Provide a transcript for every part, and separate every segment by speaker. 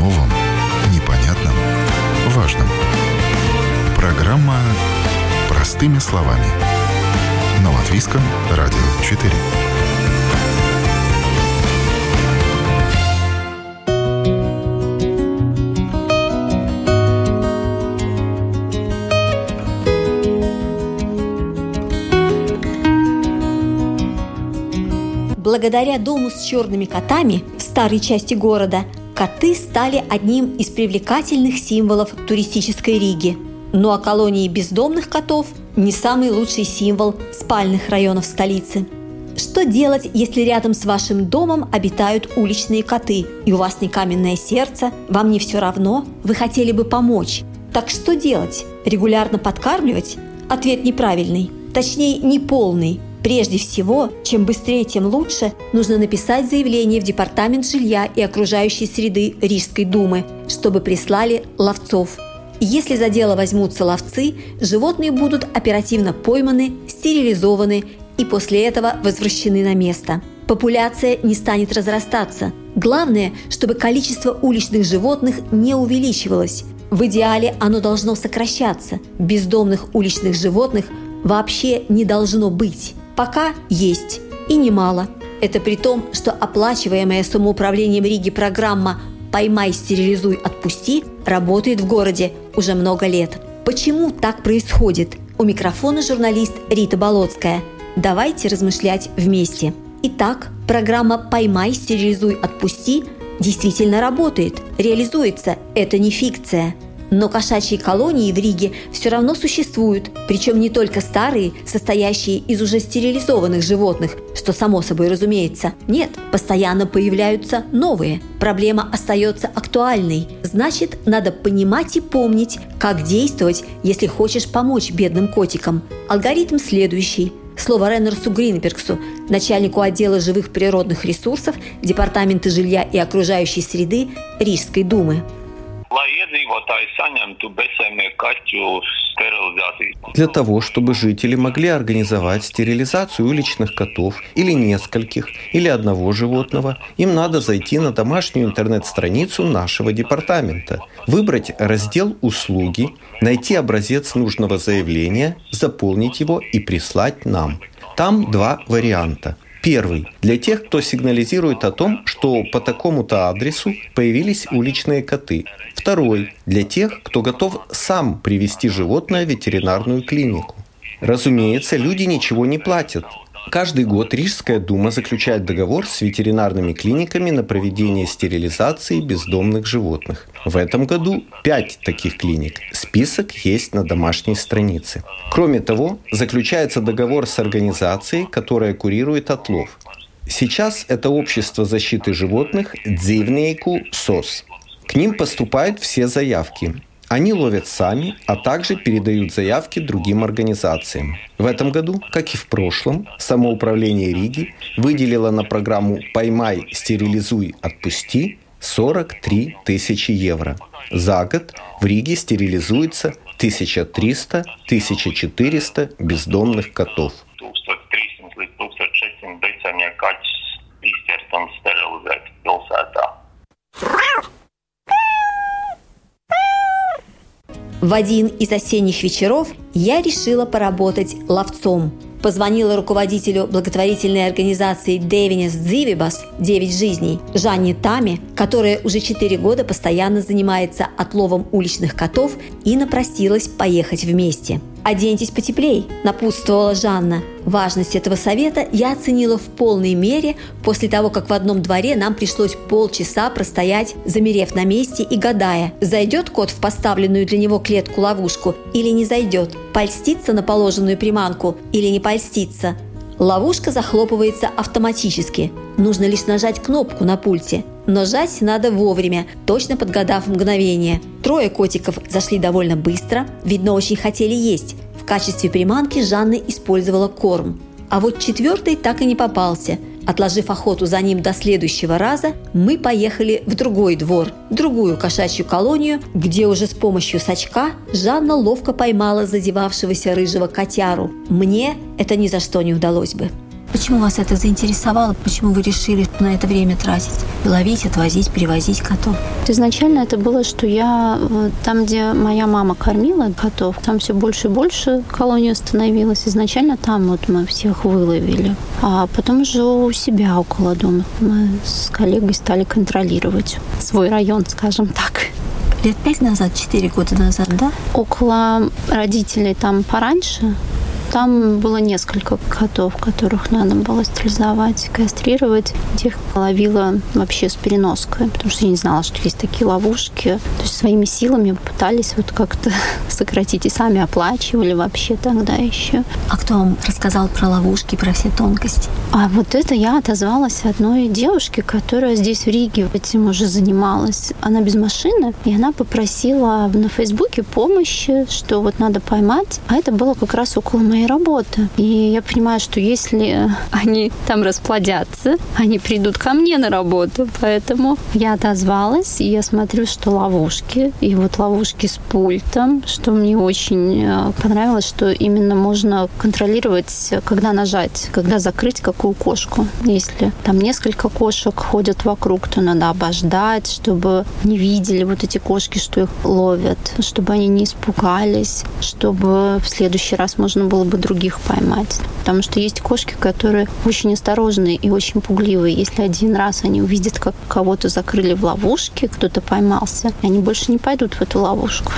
Speaker 1: новом, непонятном, важном. Программа «Простыми словами» на Латвийском радио 4.
Speaker 2: Благодаря дому с черными котами в старой части города коты стали одним из привлекательных символов туристической Риги. Ну а колонии бездомных котов – не самый лучший символ спальных районов столицы. Что делать, если рядом с вашим домом обитают уличные коты, и у вас не каменное сердце, вам не все равно, вы хотели бы помочь? Так что делать? Регулярно подкармливать? Ответ неправильный. Точнее, неполный. Прежде всего, чем быстрее, тем лучше, нужно написать заявление в Департамент жилья и окружающей среды Рижской думы, чтобы прислали ловцов. Если за дело возьмутся ловцы, животные будут оперативно пойманы, стерилизованы и после этого возвращены на место. Популяция не станет разрастаться. Главное, чтобы количество уличных животных не увеличивалось. В идеале оно должно сокращаться. Бездомных уличных животных вообще не должно быть. Пока есть, и немало. Это при том, что оплачиваемая самоуправлением Риги программа «Поймай, стерилизуй, отпусти» работает в городе уже много лет. Почему так происходит? У микрофона журналист Рита Болотская. Давайте размышлять вместе. Итак, программа «Поймай, стерилизуй, отпусти» действительно работает, реализуется. Это не фикция – но кошачьи колонии в Риге все равно существуют, причем не только старые, состоящие из уже стерилизованных животных, что само собой разумеется. Нет, постоянно появляются новые. Проблема остается актуальной. Значит, надо понимать и помнить, как действовать, если хочешь помочь бедным котикам. Алгоритм следующий. Слово Реннерсу Гринбергсу, начальнику отдела живых природных ресурсов Департамента жилья и окружающей среды Рижской думы.
Speaker 3: Для того, чтобы жители могли организовать стерилизацию уличных котов или нескольких, или одного животного, им надо зайти на домашнюю интернет-страницу нашего департамента, выбрать раздел «Услуги», найти образец нужного заявления, заполнить его и прислать нам. Там два варианта – Первый. Для тех, кто сигнализирует о том, что по такому-то адресу появились уличные коты. Второй. Для тех, кто готов сам привести животное в ветеринарную клинику. Разумеется, люди ничего не платят. Каждый год Рижская дума заключает договор с ветеринарными клиниками на проведение стерилизации бездомных животных. В этом году пять таких клиник. Список есть на домашней странице. Кроме того, заключается договор с организацией, которая курирует отлов. Сейчас это общество защиты животных Дзивнейку СОС. К ним поступают все заявки. Они ловят сами, а также передают заявки другим организациям. В этом году, как и в прошлом, самоуправление Риги выделило на программу «Поймай, стерилизуй, отпусти» 43 тысячи евро. За год в Риге стерилизуется 1300-1400 бездомных котов.
Speaker 2: В один из осенних вечеров я решила поработать ловцом. Позвонила руководителю благотворительной организации Девинес Дзивибас «Девять жизней» Жанне Тами, которая уже четыре года постоянно занимается отловом уличных котов и напросилась поехать вместе – «Оденьтесь потеплей», – напутствовала Жанна. Важность этого совета я оценила в полной мере после того, как в одном дворе нам пришлось полчаса простоять, замерев на месте и гадая, зайдет кот в поставленную для него клетку-ловушку или не зайдет, польстится на положенную приманку или не польстится. Ловушка захлопывается автоматически. Нужно лишь нажать кнопку на пульте. Но жать надо вовремя, точно подгадав мгновение. Трое котиков зашли довольно быстро, видно, очень хотели есть. В качестве приманки Жанна использовала корм. А вот четвертый так и не попался – Отложив охоту за ним до следующего раза, мы поехали в другой двор, другую кошачью колонию, где уже с помощью сачка Жанна ловко поймала задевавшегося рыжего котяру. Мне это ни за что не удалось бы. Почему вас это заинтересовало? Почему вы решили на это время тратить? Ловить, отвозить, привозить котов?
Speaker 4: Изначально это было, что я э, там, где моя мама кормила котов, там все больше и больше колония становилась. Изначально там вот мы всех выловили. А потом уже у себя около дома мы с коллегой стали контролировать свой район, скажем так.
Speaker 2: Лет пять назад, четыре года назад, да?
Speaker 4: Около родителей там пораньше, там было несколько котов, которых надо было стерилизовать, кастрировать. Тех ловила вообще с переноской, потому что я не знала, что есть такие ловушки. То есть своими силами пытались вот как-то сократить и сами оплачивали вообще тогда еще.
Speaker 2: А кто вам рассказал про ловушки, про все тонкости?
Speaker 4: А вот это я отозвалась одной девушке, которая здесь в Риге этим уже занималась. Она без машины, и она попросила на Фейсбуке помощи, что вот надо поймать. А это было как раз около моей моей работы. И я понимаю, что если они там расплодятся, они придут ко мне на работу. Поэтому я отозвалась, и я смотрю, что ловушки. И вот ловушки с пультом, что мне очень э, понравилось, что именно можно контролировать, когда нажать, когда закрыть какую кошку. Если там несколько кошек ходят вокруг, то надо обождать, чтобы не видели вот эти кошки, что их ловят, чтобы они не испугались, чтобы в следующий раз можно было бы других поймать. Потому что есть кошки, которые очень осторожные и очень пугливые. Если один раз они увидят, как кого-то закрыли в ловушке, кто-то поймался, они больше не пойдут в эту ловушку.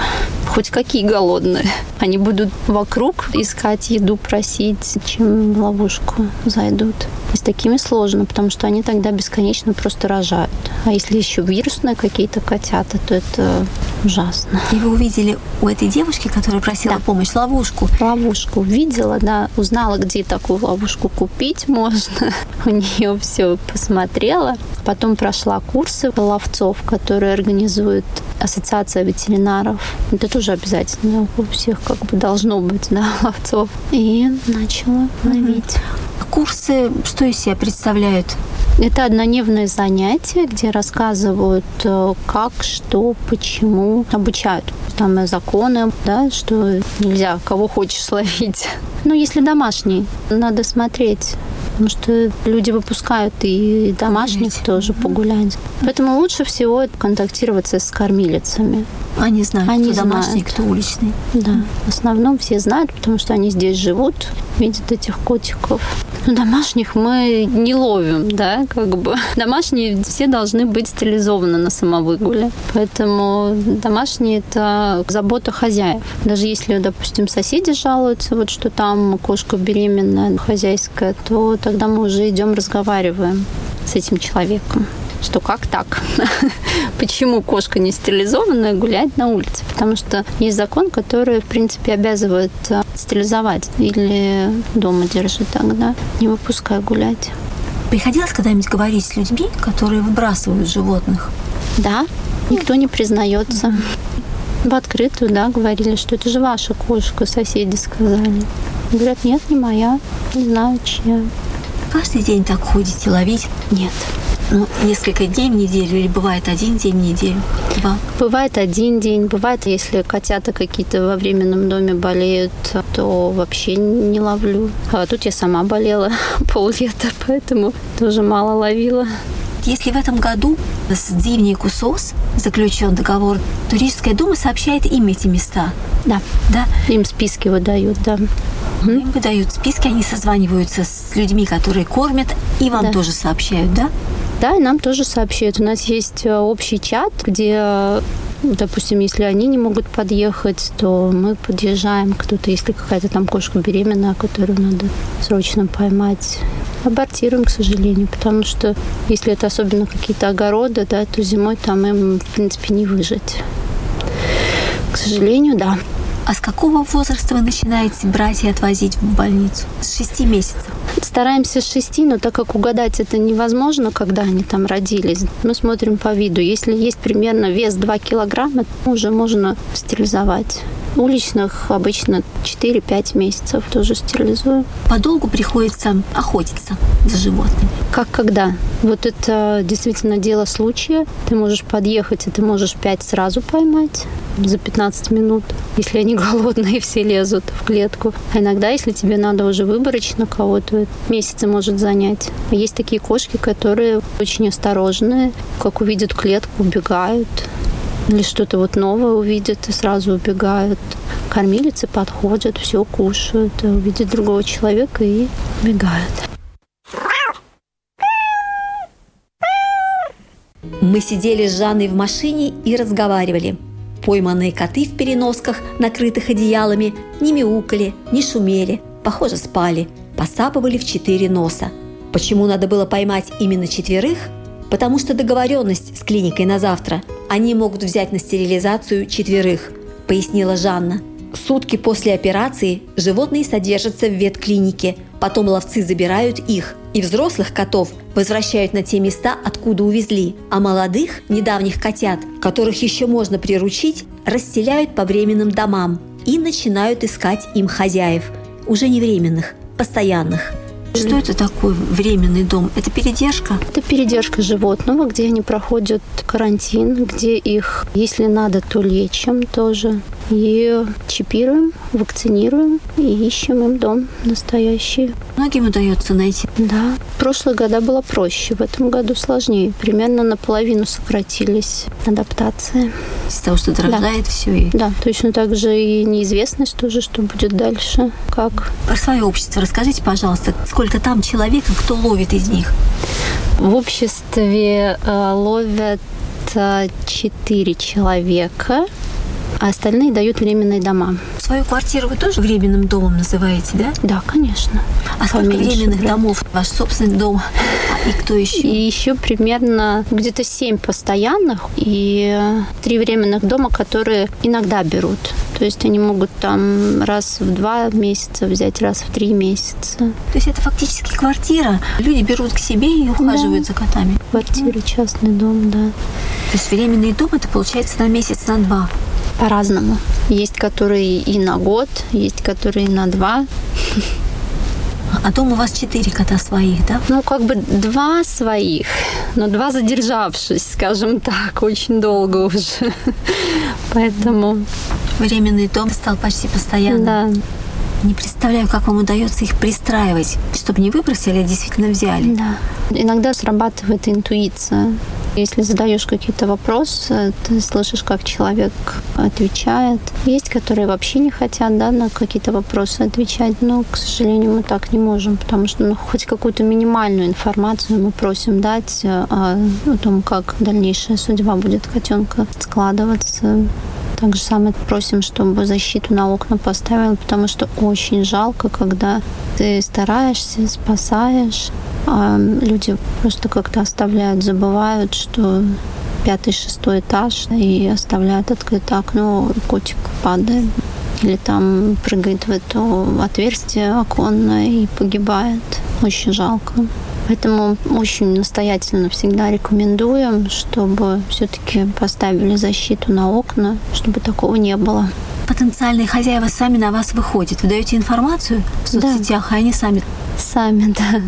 Speaker 4: Хоть какие голодные. Они будут вокруг искать еду, просить, чем в ловушку зайдут. И с такими сложно, потому что они тогда бесконечно просто рожают. А если еще вирусные какие-то котята, то это ужасно.
Speaker 2: И вы увидели у этой девушки, которая просила
Speaker 4: Да.
Speaker 2: помощь, ловушку.
Speaker 4: Ловушку увидела, да, узнала, где такую ловушку купить можно. У нее все посмотрела. Потом прошла курсы ловцов, которые организует Ассоциация ветеринаров. Это тоже обязательно у всех как бы должно быть, да, ловцов. И начала ловить.
Speaker 2: А Курсы что из себя представляют?
Speaker 4: Это однодневное занятие, где рассказывают, э, как, что, почему, обучают. Там законы, да, что нельзя кого хочешь ловить. Ну, если домашний, надо смотреть. Потому что люди выпускают и домашних
Speaker 2: Погулять.
Speaker 4: тоже погулять. Поэтому лучше всего контактироваться с кормилицами.
Speaker 2: Они знают,
Speaker 4: Они
Speaker 2: кто домашний,
Speaker 4: знают.
Speaker 2: кто уличный.
Speaker 4: Да, в основном все знают, потому что они здесь живут, видят этих котиков. Но домашних мы не ловим, да, как бы. Домашние все должны быть стерилизованы на самовыгуле. Поэтому домашние – это забота хозяев. Даже если, допустим, соседи жалуются, вот что там кошка беременная, хозяйская, то тогда мы уже идем разговариваем с этим человеком что как так? Почему кошка не стерилизованная гулять на улице? Потому что есть закон, который, в принципе, обязывает э, стерилизовать или дома держит тогда, не выпускай гулять.
Speaker 2: Приходилось когда-нибудь говорить с людьми, которые выбрасывают животных?
Speaker 4: Да, никто не признается. В открытую, да, говорили, что это же ваша кошка, соседи сказали. Говорят, нет, не моя, не знаю, чья.
Speaker 2: Каждый день так ходите ловить?
Speaker 4: Нет.
Speaker 2: Ну, несколько дней в неделю или бывает один день в неделю? Два.
Speaker 4: Бывает один день, бывает, если котята какие-то во временном доме болеют, то вообще не ловлю. А тут я сама болела поллета, поэтому тоже мало ловила.
Speaker 2: Если в этом году с Дивней Кусос заключен договор, то Рижская дума сообщает им эти места.
Speaker 4: Да,
Speaker 2: Да?
Speaker 4: им списки выдают, да.
Speaker 2: Им выдают списки, они созваниваются с людьми, которые кормят, и вам
Speaker 4: Да.
Speaker 2: тоже сообщают, да?
Speaker 4: Да, и нам тоже сообщают. У нас есть э, общий чат, где, э, допустим, если они не могут подъехать, то мы подъезжаем. Кто-то, если какая-то там кошка беременная, которую надо срочно поймать, абортируем, к сожалению, потому что если это особенно какие-то огороды, да, то зимой там им, в принципе, не выжить. К сожалению, да.
Speaker 2: А с какого возраста вы начинаете брать и отвозить в больницу? С шести месяцев.
Speaker 4: Стараемся с шести, но так как угадать это невозможно, когда они там родились, мы смотрим по виду. Если есть примерно вес 2 килограмма, уже можно стерилизовать. Уличных обычно 4-5 месяцев тоже стерилизую.
Speaker 2: Подолгу приходится охотиться за животными.
Speaker 4: Как когда? Вот это действительно дело случая. Ты можешь подъехать, и ты можешь 5 сразу поймать за 15 минут, если они голодные, все лезут в клетку. А иногда, если тебе надо уже выборочно кого-то, месяцы может занять. Есть такие кошки, которые очень осторожные, как увидят клетку, убегают. Или что-то вот новое увидят и сразу убегают. Кормилицы подходят, все кушают, увидят другого человека и убегают.
Speaker 2: Мы сидели с Жанной в машине и разговаривали – Пойманные коты в переносках, накрытых одеялами, не мяукали, не шумели, похоже, спали, посапывали в четыре носа. Почему надо было поймать именно четверых? Потому что договоренность с клиникой на завтра. Они могут взять на стерилизацию четверых, пояснила Жанна. Сутки после операции животные содержатся в ветклинике, потом ловцы забирают их, и взрослых котов возвращают на те места, откуда увезли, а молодых, недавних котят, которых еще можно приручить, расселяют по временным домам и начинают искать им хозяев, уже не временных, постоянных – что это такое временный дом? Это передержка?
Speaker 4: Это передержка животного, где они проходят карантин, где их, если надо, то лечим тоже. И чипируем, вакцинируем и ищем им дом настоящий.
Speaker 2: Многим удается найти?
Speaker 4: Да. В прошлые года было проще, в этом году сложнее. Примерно наполовину сократились адаптации.
Speaker 2: Из-за того, что дорожает
Speaker 4: да.
Speaker 2: все. И...
Speaker 4: Да, точно так же и неизвестность тоже, что будет дальше, как.
Speaker 2: Про свое общество расскажите, пожалуйста, сколько там человек и кто ловит из них?
Speaker 4: В обществе э, ловят э, четыре человека а остальные дают временные дома.
Speaker 2: Свою квартиру вы тоже временным домом называете, да?
Speaker 4: Да, конечно.
Speaker 2: А сколько временных брать. домов? Ваш собственный дом? И кто еще?
Speaker 4: И еще примерно где-то семь постоянных и три временных дома, которые иногда берут. То есть они могут там раз в два месяца взять, раз в три месяца. То
Speaker 2: есть это фактически квартира. Люди берут к себе и ухаживают да. за котами.
Speaker 4: Квартира, частный дом, да.
Speaker 2: То есть временный дом это получается на месяц, на два.
Speaker 4: По-разному. Есть которые и на год, есть которые на два.
Speaker 2: А дом у вас четыре кота своих, да?
Speaker 4: Ну, как бы два своих, но два задержавшись, скажем так, очень долго уже. Поэтому...
Speaker 2: Временный дом стал почти постоянным.
Speaker 4: Да.
Speaker 2: Не представляю, как вам удается их пристраивать, чтобы не выбросили, а действительно взяли.
Speaker 4: Да. Иногда срабатывает интуиция. Если задаешь какие-то вопросы, ты слышишь, как человек отвечает. Есть, которые вообще не хотят да, на какие-то вопросы отвечать, но, к сожалению, мы так не можем, потому что ну, хоть какую-то минимальную информацию мы просим дать о, о том, как дальнейшая судьба будет котенка складываться. Так же самое просим, чтобы защиту на окна поставил, потому что очень жалко, когда ты стараешься, спасаешь, а люди просто как-то оставляют, забывают, что пятый, шестой этаж и оставляют открытое окно, котик падает или там прыгает в это отверстие оконное и погибает. Очень жалко. Поэтому очень настоятельно всегда рекомендуем, чтобы все-таки поставили защиту на окна, чтобы такого не было.
Speaker 2: Потенциальные хозяева сами на вас выходят. Вы даете информацию в соцсетях, да. а они сами?
Speaker 4: Сами, да.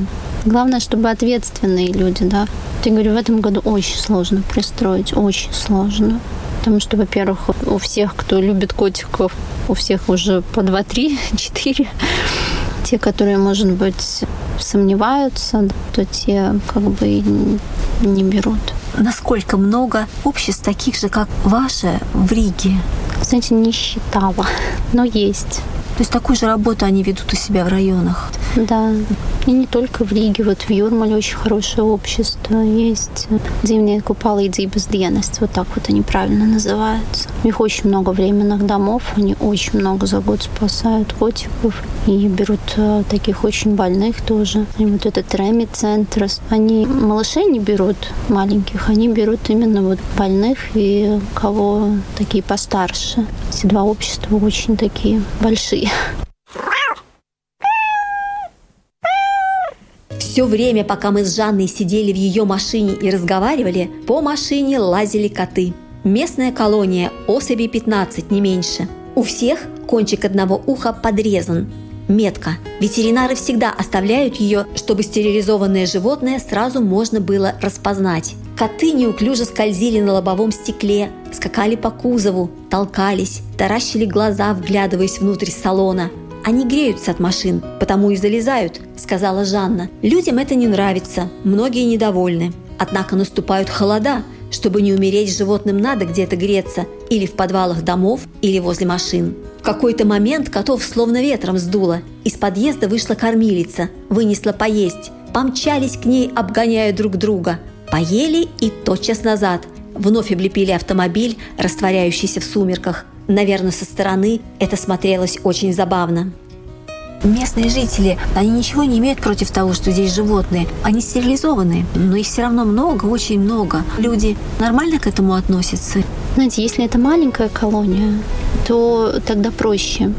Speaker 4: Главное, чтобы ответственные люди, да. Я говорю, в этом году очень сложно пристроить, очень сложно. Потому что, во-первых, у всех, кто любит котиков, у всех уже по два, три, четыре. Те, которые, может быть, сомневаются, то те как бы не берут.
Speaker 2: Насколько много обществ таких же, как ваше, в Риге?
Speaker 4: Знаете, не считала, но есть.
Speaker 2: То есть такую же работу они ведут у себя в районах?
Speaker 4: Да. И не только в Риге. Вот в Юрмале очень хорошее общество есть. Dzīvnieku palīdzības dienests. Вот так вот они правильно называются. У них очень много временных домов. Они очень много за год спасают котиков. И берут э, таких очень больных тоже. И вот этот Реми-центр. Они малышей не берут маленьких. Они берут именно вот больных и кого такие постарше. Эти два общества очень такие большие.
Speaker 2: Все время, пока мы с Жанной сидели в ее машине и разговаривали, по машине лазили коты. Местная колония, особей 15, не меньше. У всех кончик одного уха подрезан. Метка. Ветеринары всегда оставляют ее, чтобы стерилизованное животное сразу можно было распознать. Коты неуклюже скользили на лобовом стекле, скакали по кузову, толкались, таращили глаза, вглядываясь внутрь салона. Они греются от машин, потому и залезают, сказала Жанна. Людям это не нравится, многие недовольны. Однако наступают холода, чтобы не умереть, животным надо где-то греться, или в подвалах домов, или возле машин. В какой-то момент котов словно ветром сдуло. Из подъезда вышла кормилица, вынесла поесть. Помчались к ней, обгоняя друг друга. Поели и тотчас назад. Вновь облепили автомобиль, растворяющийся в сумерках. Наверное, со стороны это смотрелось очень забавно. Местные жители, они ничего не имеют против того, что здесь животные. Они стерилизованы, но их все равно много, очень много. Люди нормально к этому относятся.
Speaker 4: Знаете, если это маленькая колония, то тогда проще.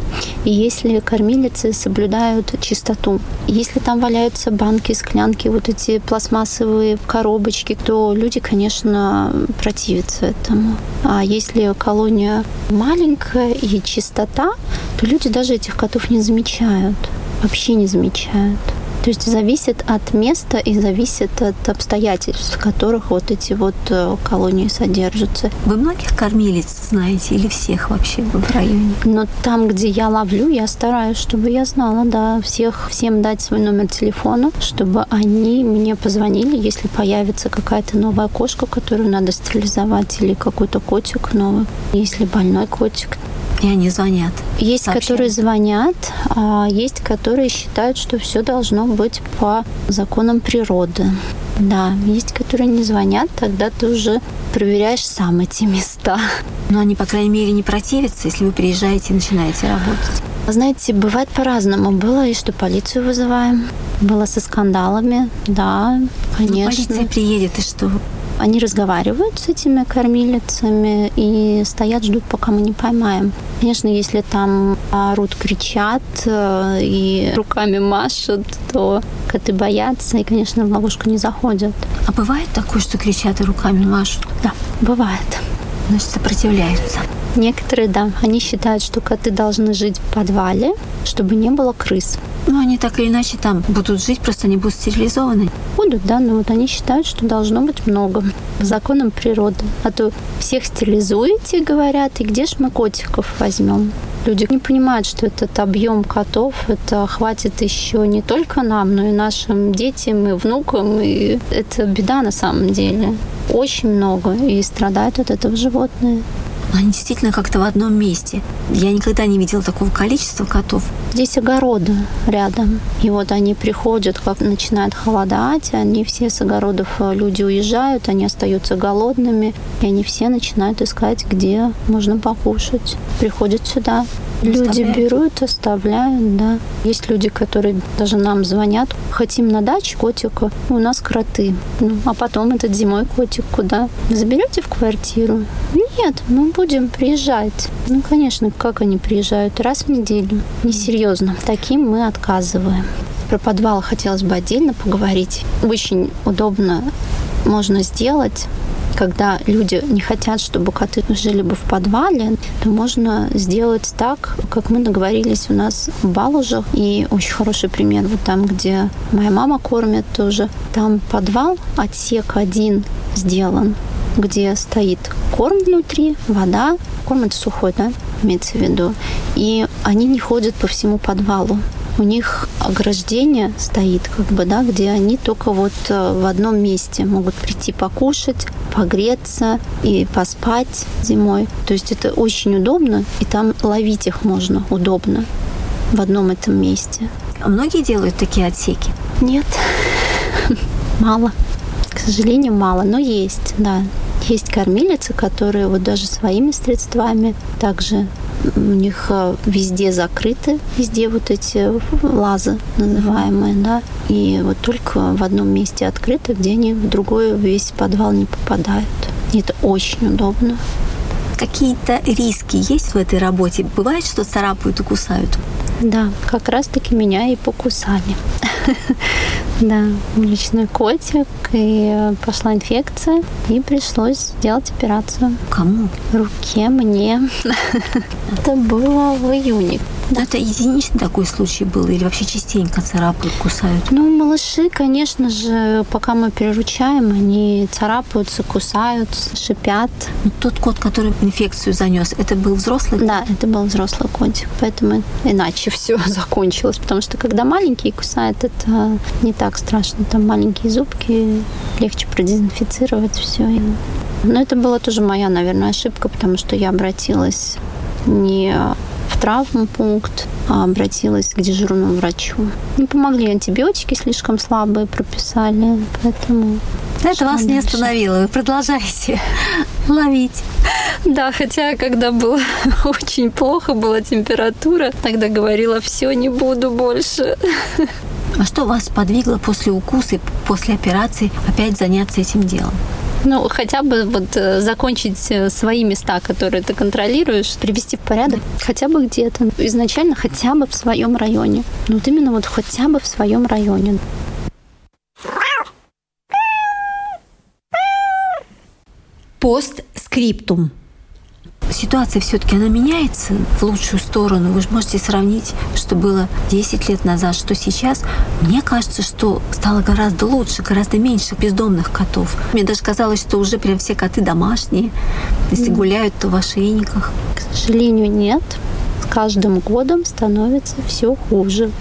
Speaker 4: И если кормилицы соблюдают чистоту. Если там валяются банки, склянки, вот эти пластмассовые коробочки, то люди, конечно, противятся этому. А если колония маленькая и чистота, то люди даже этих котов не замечают, вообще не замечают. То есть зависит от места и зависит от обстоятельств, в которых вот эти вот э, колонии содержатся.
Speaker 2: Вы многих кормилец знаете или всех вообще в районе?
Speaker 4: Но там, где я ловлю, я стараюсь, чтобы я знала, да, всех, всем дать свой номер телефона, чтобы они мне позвонили, если появится какая-то новая кошка, которую надо стерилизовать, или какой-то котик новый, если больной котик.
Speaker 2: И они звонят.
Speaker 4: Есть, сообщают. которые звонят, а есть, которые считают, что все должно быть по законам природы. Да, есть, которые не звонят, тогда ты уже проверяешь сам эти места.
Speaker 2: Но они, по крайней мере, не противятся, если вы приезжаете и начинаете работать.
Speaker 4: Знаете, бывает по-разному. Было и что полицию вызываем. Было со скандалами, да, конечно. Ну,
Speaker 2: полиция приедет, и что?
Speaker 4: Они разговаривают с этими кормилицами и стоят, ждут, пока мы не поймаем. Конечно, если там орут, кричат э, и руками машут, то коты боятся и, конечно, в ловушку не заходят.
Speaker 2: А бывает такое, что кричат и руками машут?
Speaker 4: Да, бывает.
Speaker 2: Значит, сопротивляются.
Speaker 4: Некоторые, да, они считают, что коты должны жить в подвале, чтобы не было крыс.
Speaker 2: Ну, они так или иначе там будут жить, просто они будут стерилизованы.
Speaker 4: Будут, да, но вот они считают, что должно быть много. Законом природы. А то всех стерилизуете, говорят, и где ж мы котиков возьмем? Люди не понимают, что этот объем котов, это хватит еще не только нам, но и нашим детям и внукам. И это беда на самом деле. Очень много. И страдают от этого животные
Speaker 2: они действительно как-то в одном месте. Я никогда не видела такого количества котов.
Speaker 4: Здесь огороды рядом. И вот они приходят, как начинает холодать, они все с огородов, э, люди уезжают, они остаются голодными, и они все начинают искать, где можно покушать. Приходят сюда. Люди берут, оставляют, да. Есть люди, которые даже нам звонят. Хотим на даче котика, у нас кроты. Ну, а потом этот зимой котик куда? Заберете в квартиру? Нет, мы будем приезжать. Ну, конечно, как они приезжают? Раз в неделю. Несерьезно. Таким мы отказываем. Про подвал хотелось бы отдельно поговорить. Очень удобно можно сделать когда люди не хотят, чтобы коты жили бы в подвале, то можно сделать так, как мы договорились у нас в Балужах. И очень хороший пример вот там, где моя мама кормит тоже. Там подвал, отсек один сделан где стоит корм внутри, вода, корм это сухой, да, имеется в виду, и они не ходят по всему подвалу. У них ограждение стоит, как бы, да, где они только вот э, в одном месте могут прийти покушать, погреться и поспать зимой. То есть это очень удобно, и там ловить их можно удобно в одном этом месте.
Speaker 2: А многие делают такие отсеки?
Speaker 4: Нет, мало. К сожалению, мало, но есть, да. Есть кормилицы, которые вот даже своими средствами также у них э, везде закрыты, везде вот эти лазы называемые, да, и вот только в одном месте открыты, где они в другой весь подвал не попадают. И это очень удобно.
Speaker 2: Какие-то риски есть в этой работе? Бывает, что царапают и кусают?
Speaker 4: Да, как раз-таки меня и покусали. Да, уличный котик, и пошла инфекция, и пришлось сделать операцию.
Speaker 2: Кому?
Speaker 4: Руке мне. Это было в июне.
Speaker 2: Но это единичный такой случай был или вообще частенько царапают, кусают?
Speaker 4: Ну, малыши, конечно же, пока мы приручаем, они царапаются, кусаются, шипят.
Speaker 2: Но тот кот, который инфекцию занес, это был взрослый?
Speaker 4: Да, это был взрослый котик, поэтому иначе все закончилось, потому что когда маленький кусает, это не так страшно. Там маленькие зубки, легче продезинфицировать все. Но это была тоже моя, наверное, ошибка, потому что я обратилась не в травмпункт, а обратилась к дежурному врачу. Не помогли антибиотики, слишком слабые прописали, поэтому...
Speaker 2: Это вас не остановило, вы продолжаете ловить.
Speaker 4: Да, хотя когда было очень плохо, была температура, тогда говорила, все, не буду больше.
Speaker 2: А что вас подвигло после укуса и после операции опять заняться этим делом?
Speaker 4: Ну, хотя бы вот э, закончить э, свои места, которые ты контролируешь, привести в порядок хотя бы где-то. Изначально хотя бы в своем районе. Ну, вот именно вот хотя бы в своем районе.
Speaker 2: Постскриптум ситуация все-таки она меняется в лучшую сторону. Вы же можете сравнить, что было 10 лет назад, что сейчас. Мне кажется, что стало гораздо лучше, гораздо меньше бездомных котов. Мне даже казалось, что уже прям все коты домашние. Если гуляют, то в ошейниках.
Speaker 4: К сожалению, нет. С каждым годом становится все хуже.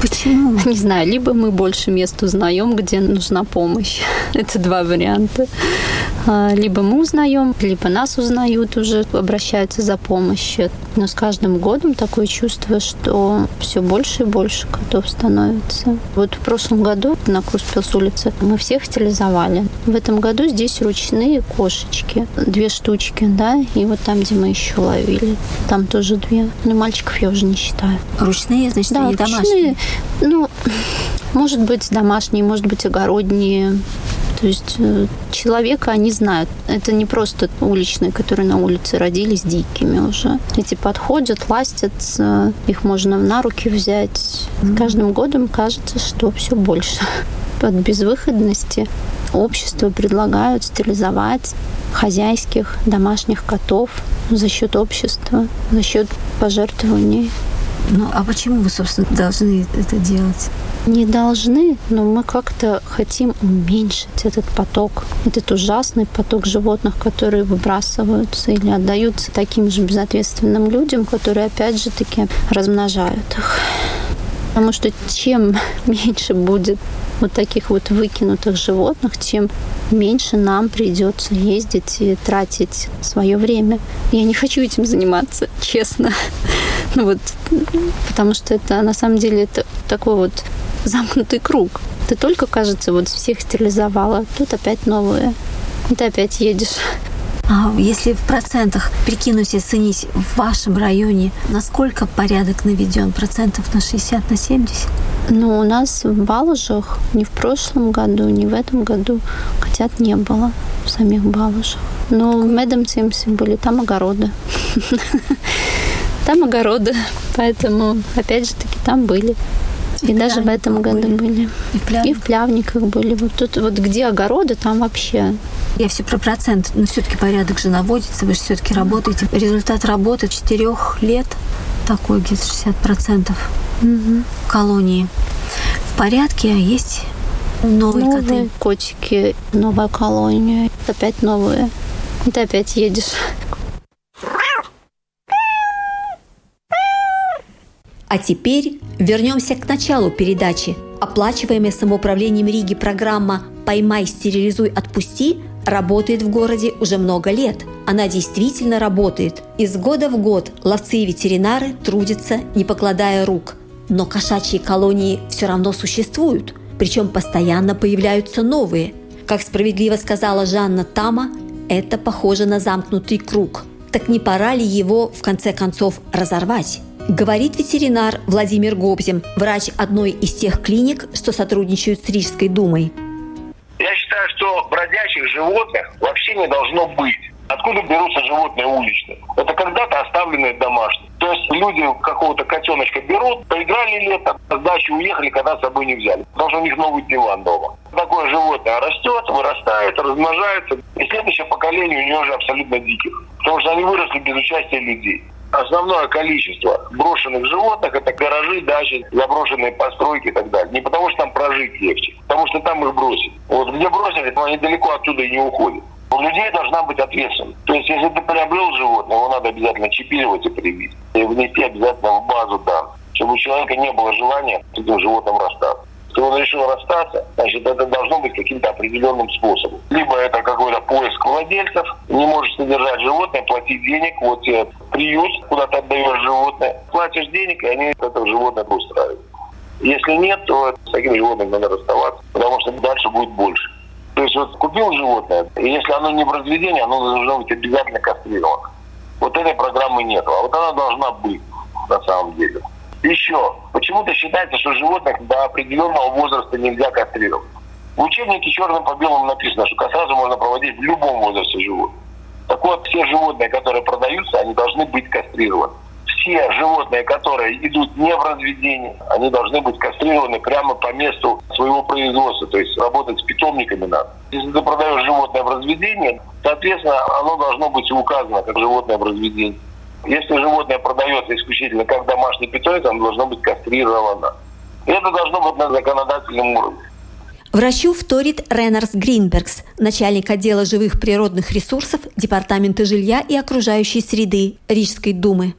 Speaker 2: Почему?
Speaker 4: Не знаю, либо мы больше мест узнаем, где нужна помощь. Это два варианта. А, либо мы узнаем, либо нас узнают уже, обращаются за помощью. Но с каждым годом такое чувство, что все больше и больше котов становится. Вот в прошлом году на Куспилс улице мы всех стерилизовали. В этом году здесь ручные кошечки. Две штучки, да, и вот там, где мы еще ловили, там тоже две. Но мальчиков я уже не считаю.
Speaker 2: Ручные, значит,
Speaker 4: да,
Speaker 2: они
Speaker 4: ручные.
Speaker 2: домашние?
Speaker 4: Ну, может быть, домашние, может быть, огородние. То есть э, человека они знают. Это не просто уличные, которые на улице родились дикими уже. Эти подходят, ластятся, их можно на руки взять. С каждым годом кажется, что все больше. От безвыходности общество предлагают стерилизовать хозяйских домашних котов за счет общества, за счет пожертвований
Speaker 2: ну, а почему вы, собственно, должны это делать?
Speaker 4: Не должны, но мы как-то хотим уменьшить этот поток, этот ужасный поток животных, которые выбрасываются или отдаются таким же безответственным людям, которые, опять же таки, размножают их. Потому что чем меньше будет вот таких вот выкинутых животных, тем меньше нам придется ездить и тратить свое время. Я не хочу этим заниматься, честно. Ну вот, потому что это на самом деле это такой вот замкнутый круг. Ты только, кажется, вот всех стерилизовала, тут опять новые. И ты опять едешь.
Speaker 2: А если в процентах прикинуть и оценить в вашем районе, насколько порядок наведен? Процентов на 60, на 70?
Speaker 4: Ну, у нас в Балужах ни в прошлом году, ни в этом году котят не было в самих Балужах. Но в Медомцимсе были там огороды. Там огороды, поэтому, опять же таки, там были. И, и даже в этом году были. были.
Speaker 2: И, в
Speaker 4: и в Плявниках были. Вот тут вот где огороды, там вообще.
Speaker 2: Я все про процент, но все-таки порядок же наводится, вы же все-таки работаете. Результат работы четырех лет такой где-то 60 процентов угу. колонии в порядке, а есть новые,
Speaker 4: новые
Speaker 2: коты.
Speaker 4: котики, новая колония, опять новые. И ты опять едешь
Speaker 2: А теперь вернемся к началу передачи. Оплачиваемая самоуправлением Риги программа «Поймай, стерилизуй, отпусти» работает в городе уже много лет. Она действительно работает. Из года в год ловцы и ветеринары трудятся, не покладая рук. Но кошачьи колонии все равно существуют, причем постоянно появляются новые. Как справедливо сказала Жанна Тама, это похоже на замкнутый круг. Так не пора ли его, в конце концов, разорвать? Говорит ветеринар Владимир Гобзин, врач одной из тех клиник, что сотрудничают с Рижской думой.
Speaker 5: Я считаю, что бродячих животных вообще не должно быть. Откуда берутся животные уличные? Это когда-то оставленные домашние. То есть люди какого-то котеночка берут, поиграли летом, с дачи уехали, когда с собой не взяли. Что у них новый диван дома. Такое животное растет, вырастает, размножается. И следующее поколение у него уже абсолютно диких. Потому что они выросли без участия людей. Основное количество брошенных животных – это гаражи, дачи, заброшенные постройки и так далее. Не потому что там прожить легче, потому что там их бросили. Вот где бросили, то они далеко оттуда и не уходят. У людей должна быть ответственность. То есть, если ты приобрел животное, его надо обязательно чипировать и привить. И внести обязательно в базу данных, чтобы у человека не было желания с этим животным расстаться. Если он решил расстаться, значит, это должно быть каким-то определенным способом. Либо это какой-то поиск владельцев, не можешь содержать животное, платить денег, вот тебе приют, куда ты отдаешь животное, платишь денег, и они это животное устраивают. Если нет, то с таким животным надо расставаться, потому что дальше будет больше. То есть вот купил животное, и если оно не в разведении, оно должно быть обязательно кастрировано. Вот этой программы нет, а вот она должна быть на самом деле. Еще, почему-то считается, что животных до определенного возраста нельзя кастрировать. В учебнике черным по белому написано, что кастрацию можно проводить в любом возрасте животных. Так вот, все животные, которые продаются, они должны быть кастрированы все животные, которые идут не в разведение, они должны быть кастрированы прямо по месту своего производства, то есть работать с питомниками надо. Если ты продаешь животное в разведение, соответственно, оно должно быть указано как животное в разведении. Если животное продается исключительно как домашний питомец, оно должно быть кастрировано. И это должно быть на законодательном уровне.
Speaker 2: Врачу вторит Ренарс Гринбергс, начальник отдела живых природных ресурсов Департамента жилья и окружающей среды Рижской думы.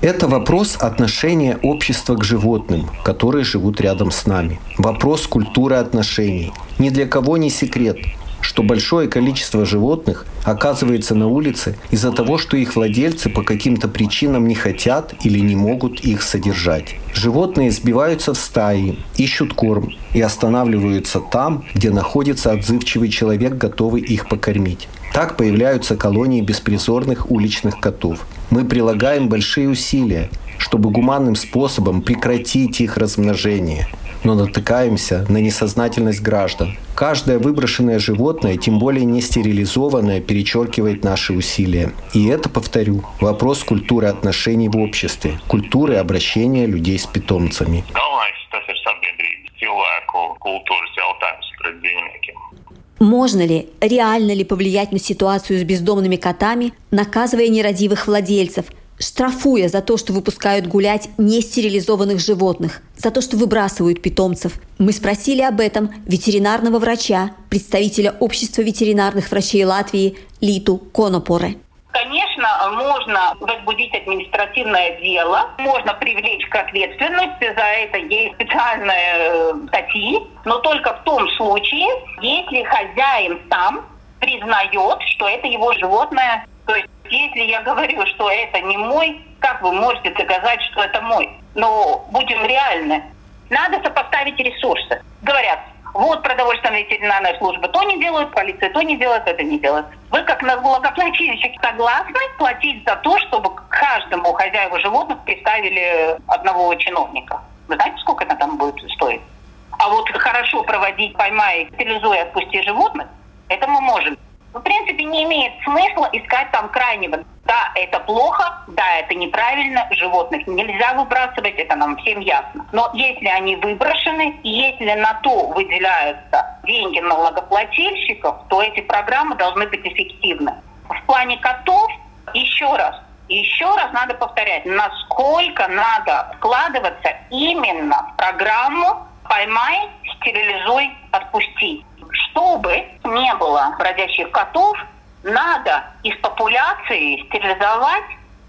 Speaker 3: Это вопрос отношения общества к животным, которые живут рядом с нами. Вопрос культуры отношений. Ни для кого не секрет, что большое количество животных оказывается на улице из-за того, что их владельцы по каким-то причинам не хотят или не могут их содержать. Животные сбиваются в стаи, ищут корм и останавливаются там, где находится отзывчивый человек, готовый их покормить. Так появляются колонии беспризорных уличных котов. Мы прилагаем большие усилия, чтобы гуманным способом прекратить их размножение – но натыкаемся на несознательность граждан. Каждое выброшенное животное, тем более не стерилизованное, перечеркивает наши усилия. И это, повторю, вопрос культуры отношений в обществе, культуры обращения людей с питомцами.
Speaker 2: Можно ли, реально ли повлиять на ситуацию с бездомными котами, наказывая нерадивых владельцев – штрафуя за то, что выпускают гулять нестерилизованных животных, за то, что выбрасывают питомцев. Мы спросили об этом ветеринарного врача, представителя Общества ветеринарных врачей Латвии Литу Конопоре.
Speaker 6: Конечно, можно возбудить административное дело, можно привлечь к ответственности, за это есть специальные э, статьи, но только в том случае, если хозяин сам признает, что это его животное. То есть если я говорю, что это не мой, как вы можете доказать, что это мой? Но будем реальны. Надо сопоставить ресурсы. Говорят, вот продовольственная ветеринарная служба то не делают, полиция то не делает, это не делает. Вы как налогоплательщик согласны платить за то, чтобы каждому хозяеву животных представили одного чиновника? Вы знаете, сколько это там будет стоить? А вот хорошо проводить, поймай, стерилизуя, отпусти животных, это мы можем в принципе, не имеет смысла искать там крайнего. Да, это плохо, да, это неправильно, животных нельзя выбрасывать, это нам всем ясно. Но если они выброшены, если на то выделяются деньги налогоплательщиков, то эти программы должны быть эффективны. В плане котов, еще раз, еще раз надо повторять, насколько надо вкладываться именно в программу «Поймай, стерилизуй, отпусти» чтобы не было бродячих котов, надо из популяции стерилизовать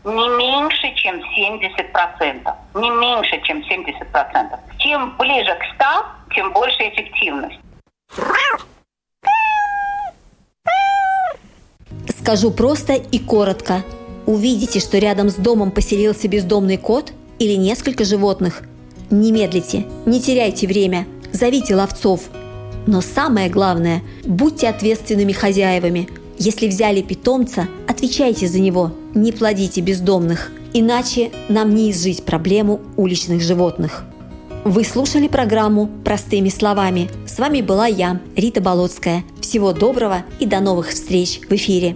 Speaker 6: не меньше, чем 70%. Не меньше, чем 70%. Чем ближе к 100, тем больше эффективность.
Speaker 2: Скажу просто и коротко. Увидите, что рядом с домом поселился бездомный кот или несколько животных. Не медлите, не теряйте время, зовите ловцов – но самое главное, будьте ответственными хозяевами. Если взяли питомца, отвечайте за него, не плодите бездомных, иначе нам не изжить проблему уличных животных. Вы слушали программу «Простыми словами». С вами была я, Рита Болотская. Всего доброго и до новых встреч в эфире.